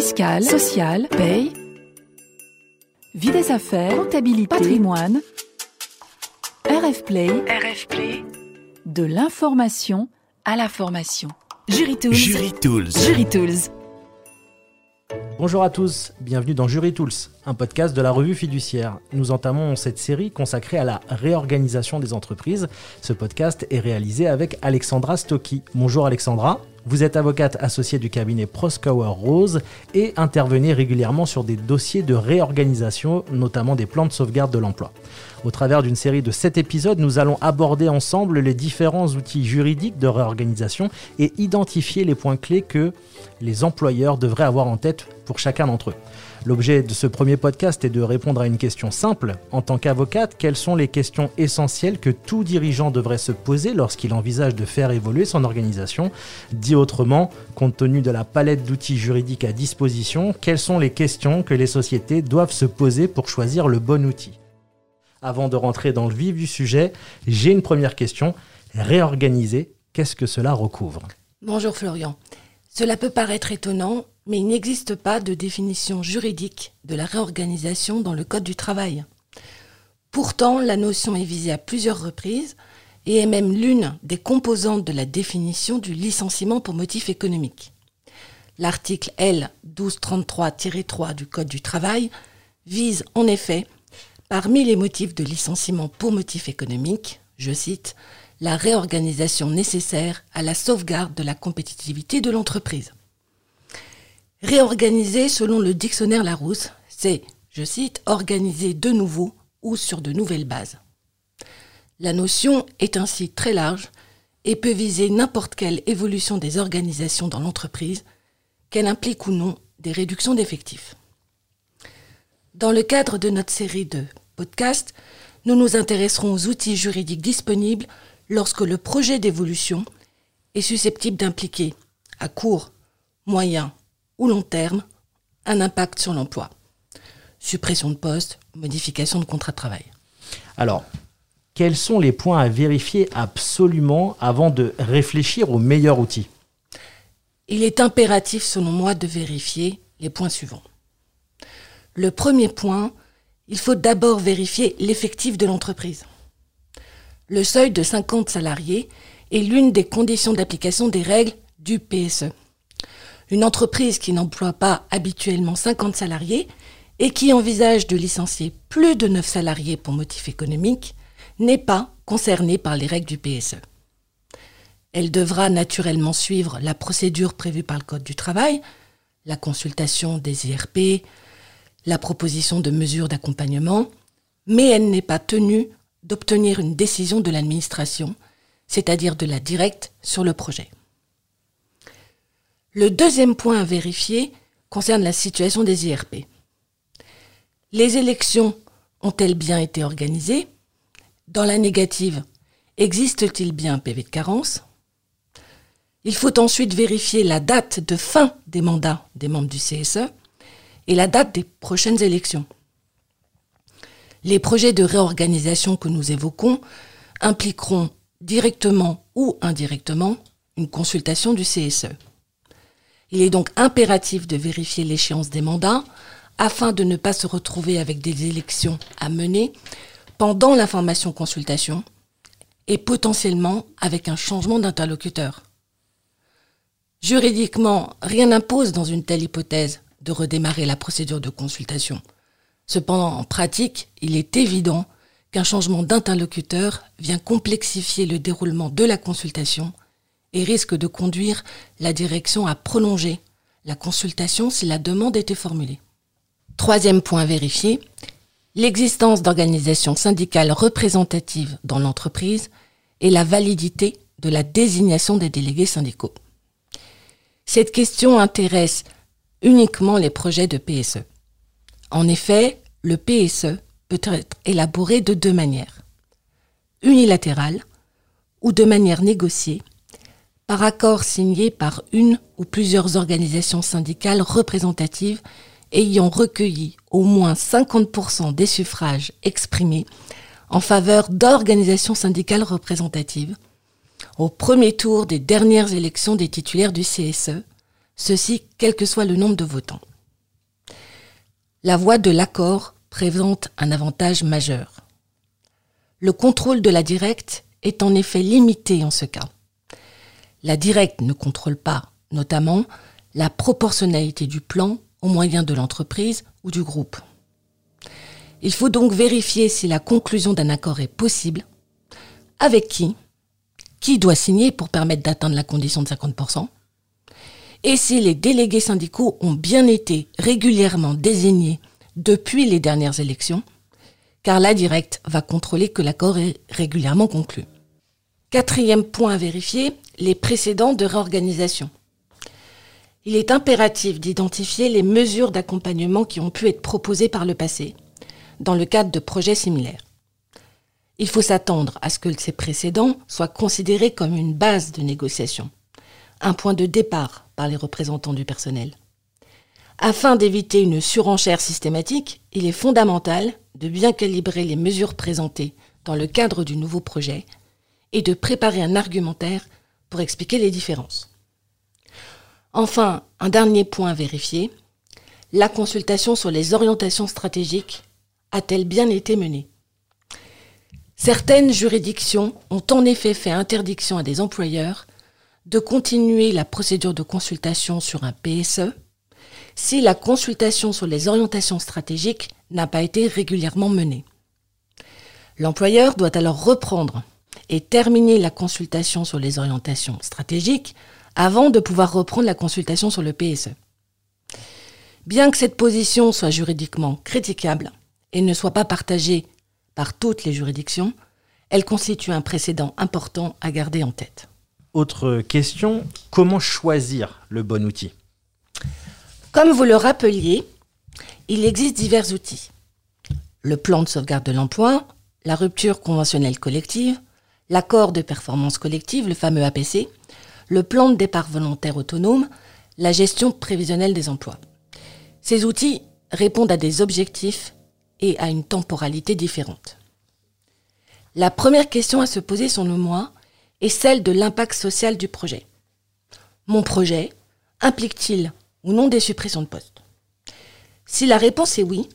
fiscale, sociale, paye, vie des affaires, comptabilité, patrimoine, RF Play, RF Play, de l'information à la formation. Jury Tools. Jury Tools. Jury Tools. Bonjour à tous, bienvenue dans Jury Tools, un podcast de la revue fiduciaire. Nous entamons cette série consacrée à la réorganisation des entreprises. Ce podcast est réalisé avec Alexandra Stocky. Bonjour Alexandra. Vous êtes avocate associée du cabinet Proskauer Rose et intervenez régulièrement sur des dossiers de réorganisation, notamment des plans de sauvegarde de l'emploi. Au travers d'une série de 7 épisodes, nous allons aborder ensemble les différents outils juridiques de réorganisation et identifier les points clés que les employeurs devraient avoir en tête pour chacun d'entre eux. L'objet de ce premier podcast est de répondre à une question simple. En tant qu'avocate, quelles sont les questions essentielles que tout dirigeant devrait se poser lorsqu'il envisage de faire évoluer son organisation? Dit autrement, compte tenu de la palette d'outils juridiques à disposition, quelles sont les questions que les sociétés doivent se poser pour choisir le bon outil? Avant de rentrer dans le vif du sujet, j'ai une première question. Réorganiser, qu'est-ce que cela recouvre? Bonjour Florian. Cela peut paraître étonnant, mais il n'existe pas de définition juridique de la réorganisation dans le Code du travail. Pourtant, la notion est visée à plusieurs reprises et est même l'une des composantes de la définition du licenciement pour motif économique. L'article L 1233-3 du Code du travail vise en effet, parmi les motifs de licenciement pour motif économique, je cite, la réorganisation nécessaire à la sauvegarde de la compétitivité de l'entreprise. Réorganiser selon le dictionnaire Larousse, c'est, je cite, organiser de nouveau ou sur de nouvelles bases. La notion est ainsi très large et peut viser n'importe quelle évolution des organisations dans l'entreprise, qu'elle implique ou non des réductions d'effectifs. Dans le cadre de notre série de podcasts, nous nous intéresserons aux outils juridiques disponibles lorsque le projet d'évolution est susceptible d'impliquer, à court, moyen ou long terme, un impact sur l'emploi. Suppression de postes, modification de contrat de travail. Alors, quels sont les points à vérifier absolument avant de réfléchir au meilleur outil? Il est impératif, selon moi, de vérifier les points suivants. Le premier point, il faut d'abord vérifier l'effectif de l'entreprise. Le seuil de 50 salariés est l'une des conditions d'application des règles du PSE. Une entreprise qui n'emploie pas habituellement 50 salariés et qui envisage de licencier plus de 9 salariés pour motif économique n'est pas concernée par les règles du PSE. Elle devra naturellement suivre la procédure prévue par le Code du travail, la consultation des IRP, la proposition de mesures d'accompagnement, mais elle n'est pas tenue d'obtenir une décision de l'administration, c'est-à-dire de la directe sur le projet. Le deuxième point à vérifier concerne la situation des IRP. Les élections ont-elles bien été organisées? Dans la négative, existe-t-il bien un PV de carence? Il faut ensuite vérifier la date de fin des mandats des membres du CSE et la date des prochaines élections. Les projets de réorganisation que nous évoquons impliqueront directement ou indirectement une consultation du CSE. Il est donc impératif de vérifier l'échéance des mandats afin de ne pas se retrouver avec des élections à mener pendant la formation consultation et potentiellement avec un changement d'interlocuteur. Juridiquement, rien n'impose dans une telle hypothèse de redémarrer la procédure de consultation. Cependant, en pratique, il est évident qu'un changement d'interlocuteur vient complexifier le déroulement de la consultation et risque de conduire la direction à prolonger la consultation si la demande était formulée. Troisième point vérifié, l'existence d'organisations syndicales représentatives dans l'entreprise et la validité de la désignation des délégués syndicaux. Cette question intéresse uniquement les projets de PSE. En effet, le PSE peut être élaboré de deux manières. Unilatéral ou de manière négociée, par accord signé par une ou plusieurs organisations syndicales représentatives ayant recueilli au moins 50% des suffrages exprimés en faveur d'organisations syndicales représentatives au premier tour des dernières élections des titulaires du CSE, ceci quel que soit le nombre de votants. la voie de l'accord présente un avantage majeur. Le contrôle de la directe est en effet limité en ce cas. La directe ne contrôle pas, notamment, la proportionnalité du plan aux moyens de l'entreprise ou du groupe. Il faut donc vérifier si la conclusion d'un accord est possible, avec qui, qui doit signer pour permettre d'atteindre la condition de 50%, et si les délégués syndicaux ont bien été régulièrement désignés depuis les dernières élections, car la directe va contrôler que l'accord est régulièrement conclu. Quatrième point à vérifier, les précédents de réorganisation. Il est impératif d'identifier les mesures d'accompagnement qui ont pu être proposées par le passé, dans le cadre de projets similaires. Il faut s'attendre à ce que ces précédents soient considérés comme une base de négociation, un point de départ par les représentants du personnel. Afin d'éviter une surenchère systématique, il est fondamental de bien calibrer les mesures présentées dans le cadre du nouveau projet et de préparer un argumentaire pour expliquer les différences. Enfin, un dernier point à vérifier, la consultation sur les orientations stratégiques a-t-elle bien été menée? Certaines juridictions ont en effet fait interdiction à des employeurs de continuer la procédure de consultation sur un PSE si la consultation sur les orientations stratégiques n'a pas été régulièrement menée. L'employeur doit alors reprendre et terminer la consultation sur les orientations stratégiques avant de pouvoir reprendre la consultation sur le PSE. Bien que cette position soit juridiquement critiquable et ne soit pas partagée par toutes les juridictions, elle constitue un précédent important à garder en tête. Autre question, comment choisir le bon outil? Comme vous le rappeliez, il existe divers outils. Le plan de sauvegarde de l'emploi, la rupture conventionnelle collective, l'accord de performance collective, le fameux APC, le plan de départ volontaire autonome, la gestion prévisionnelle des emplois. Ces outils répondent à des objectifs et à une temporalité différente. La première question à se poser selon moi est celle de l'impact social du projet. Mon projet implique-t-il ou non des suppressions de postes? Si la réponse est oui,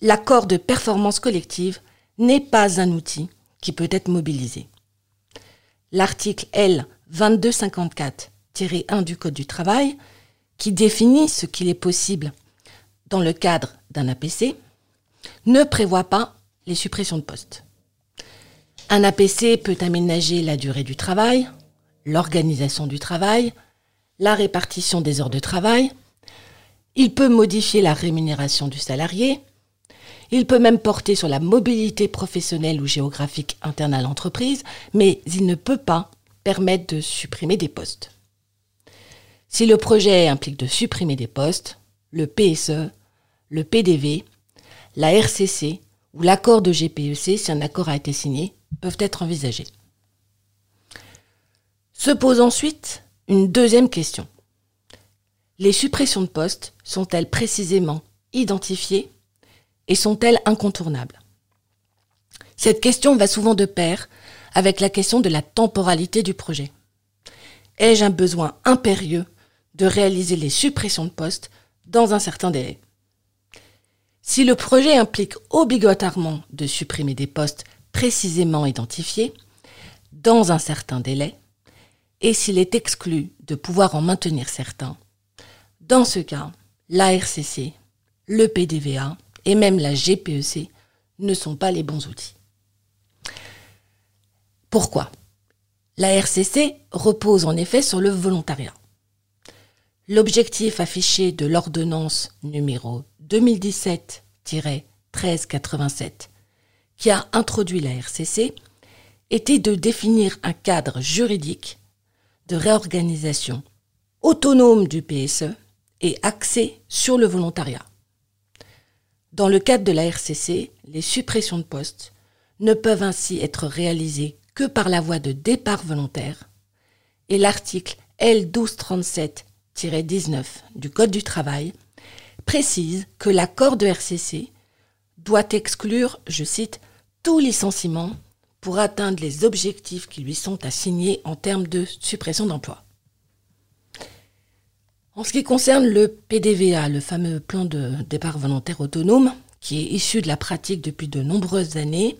l'accord de performance collective n'est pas un outil qui peut être mobilisé. L'article L 2254-1 du Code du travail, qui définit ce qu'il est possible dans le cadre d'un APC, ne prévoit pas les suppressions de postes. Un APC peut aménager la durée du travail, l'organisation du travail, la répartition des heures de travail. Il peut modifier la rémunération du salarié. Il peut même porter sur la mobilité professionnelle ou géographique interne à l'entreprise, mais il ne peut pas permettre de supprimer des postes. Si le projet implique de supprimer des postes, le PSE, le PDV, la RCC ou l'accord de GPEC, si un accord a été signé, peuvent être envisagés. Se pose ensuite une deuxième question. Les suppressions de postes sont-elles précisément identifiées et sont-elles incontournables? Cette question va souvent de pair avec la question de la temporalité du projet. Ai-je un besoin impérieux de réaliser les suppressions de postes dans un certain délai? Si le projet implique obligatoirement de supprimer des postes précisément identifiés, dans un certain délai, et s'il est exclu de pouvoir en maintenir certains, dans ce cas, l'ARCC, le PDVA et même la GPEC ne sont pas les bons outils. Pourquoi? La RCC repose en effet sur le volontariat. L'objectif affiché de l'ordonnance numéro 2017-1387 qui a introduit la RCC était de définir un cadre juridique de réorganisation autonome du PSE et axé sur le volontariat. Dans le cadre de la RCC, les suppressions de postes ne peuvent ainsi être réalisées que par la voie de départ volontaire, et l'article L1237-19 du Code du travail précise que l'accord de RCC doit exclure, je cite, tout licenciement pour atteindre les objectifs qui lui sont assignés en termes de suppression d'emplois. En ce qui concerne le PDVA, le fameux plan de départ volontaire autonome, qui est issu de la pratique depuis de nombreuses années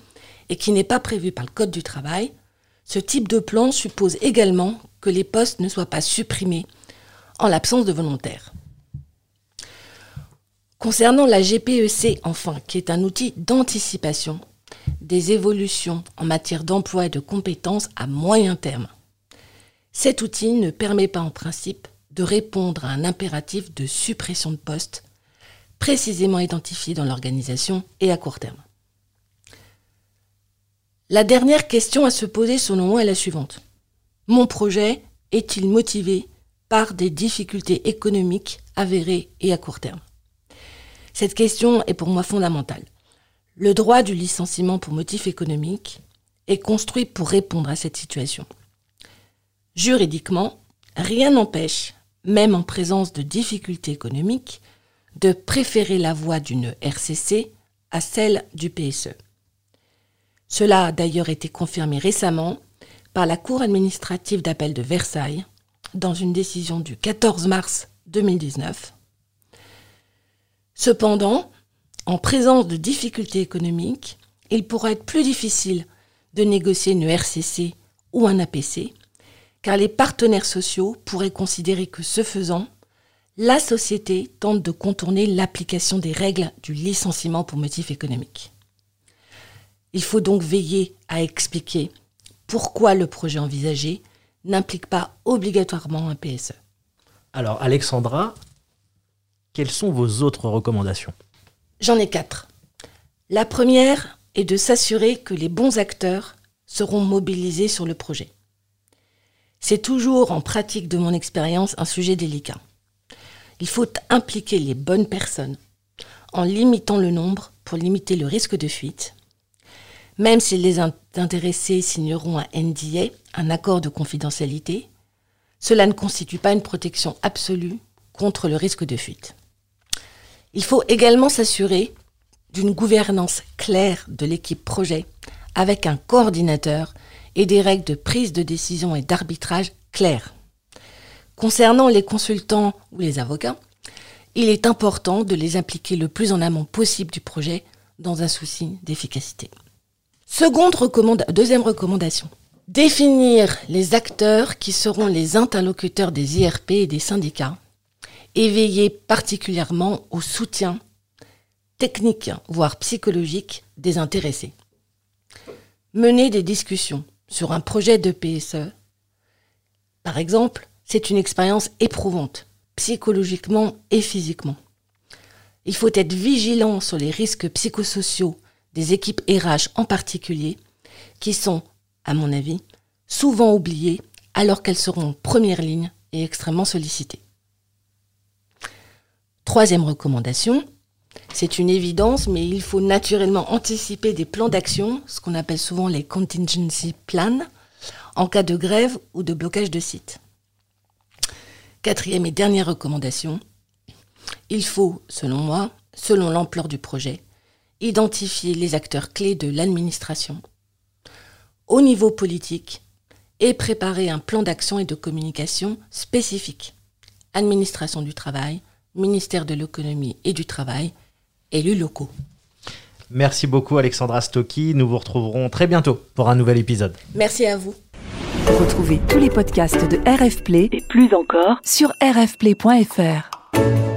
et qui n'est pas prévu par le Code du travail, ce type de plan suppose également que les postes ne soient pas supprimés en l'absence de volontaires. Concernant la GPEC, enfin, qui est un outil d'anticipation des évolutions en matière d'emploi et de compétences à moyen terme. Cet outil ne permet pas en principe de répondre à un impératif de suppression de postes précisément identifié dans l'organisation et à court terme. La dernière question à se poser selon moi est la suivante. Mon projet est-il motivé par des difficultés économiques avérées et à court terme? Cette question est pour moi fondamentale. Le droit du licenciement pour motif économique est construit pour répondre à cette situation. Juridiquement, rien n'empêche même en présence de difficultés économiques, de préférer la voie d'une RCC à celle du PSE. Cela a d'ailleurs été confirmé récemment par la Cour administrative d'appel de Versailles dans une décision du 14 mars 2019. Cependant, en présence de difficultés économiques, il pourra être plus difficile de négocier une RCC ou un APC car les partenaires sociaux pourraient considérer que ce faisant, la société tente de contourner l'application des règles du licenciement pour motif économique. Il faut donc veiller à expliquer pourquoi le projet envisagé n'implique pas obligatoirement un PSE. Alors Alexandra, quelles sont vos autres recommandations? J'en ai quatre. La première est de s'assurer que les bons acteurs seront mobilisés sur le projet. C'est toujours, en pratique de mon expérience, un sujet délicat. Il faut impliquer les bonnes personnes en limitant le nombre pour limiter le risque de fuite. Même si les intéressés signeront un NDA, un accord de confidentialité, cela ne constitue pas une protection absolue contre le risque de fuite. Il faut également s'assurer d'une gouvernance claire de l'équipe projet avec un coordinateur et des règles de prise de décision et d'arbitrage claires. Concernant les consultants ou les avocats, il est important de les impliquer le plus en amont possible du projet dans un souci d'efficacité. Deuxième recommandation. Définir les acteurs qui seront les interlocuteurs des IRP et des syndicats et veiller particulièrement au soutien technique, voire psychologique des intéressés. Mener des discussions sur un projet de PSE, par exemple, c'est une expérience éprouvante, psychologiquement et physiquement. Il faut être vigilant sur les risques psychosociaux des équipes RH en particulier, qui sont, à mon avis, souvent oubliées alors qu'elles seront en première ligne et extrêmement sollicitées. Troisième recommandation, c'est une évidence, mais il faut naturellement anticiper des plans d'action, ce qu'on appelle souvent les contingency plans, en cas de grève ou de blocage de site. Quatrième et dernière recommandation, il faut, selon moi, selon l'ampleur du projet, identifier les acteurs clés de l'administration au niveau politique et préparer un plan d'action et de communication spécifique. Administration du travail, ministère de l'économie et du travail, élus locaux. Merci beaucoup Alexandra Stocky. Nous vous retrouverons très bientôt pour un nouvel épisode. Merci à vous. Retrouvez tous les podcasts de RF Play et plus encore sur rfplay.fr.